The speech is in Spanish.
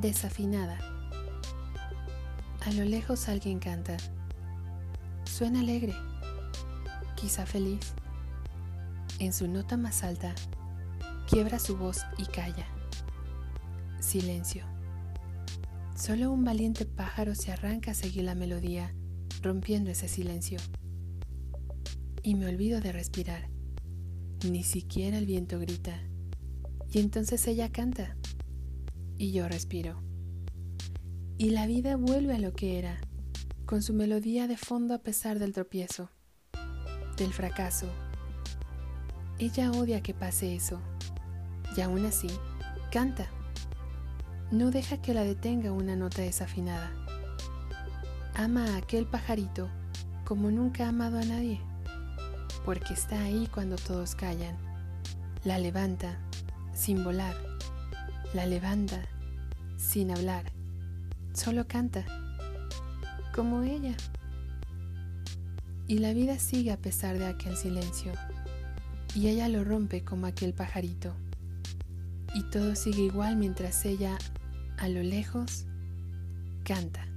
Desafinada. A lo lejos alguien canta. Suena alegre, quizá feliz. En su nota más alta, quiebra su voz y calla. Silencio. Solo un valiente pájaro se arranca a seguir la melodía, rompiendo ese silencio. Y me olvido de respirar. Ni siquiera el viento grita. Y entonces ella canta y yo respiro. Y la vida vuelve a lo que era, con su melodía de fondo a pesar del tropiezo, del fracaso. Ella odia que pase eso, y aún así, canta. No deja que la detenga una nota desafinada. Ama a aquel pajarito como nunca ha amado a nadie, porque está ahí cuando todos callan. La levanta, sin volar la levanta sin hablar, solo canta, como ella. Y la vida sigue a pesar de aquel silencio, y ella lo rompe como aquel pajarito. Y todo sigue igual mientras ella, a lo lejos, canta.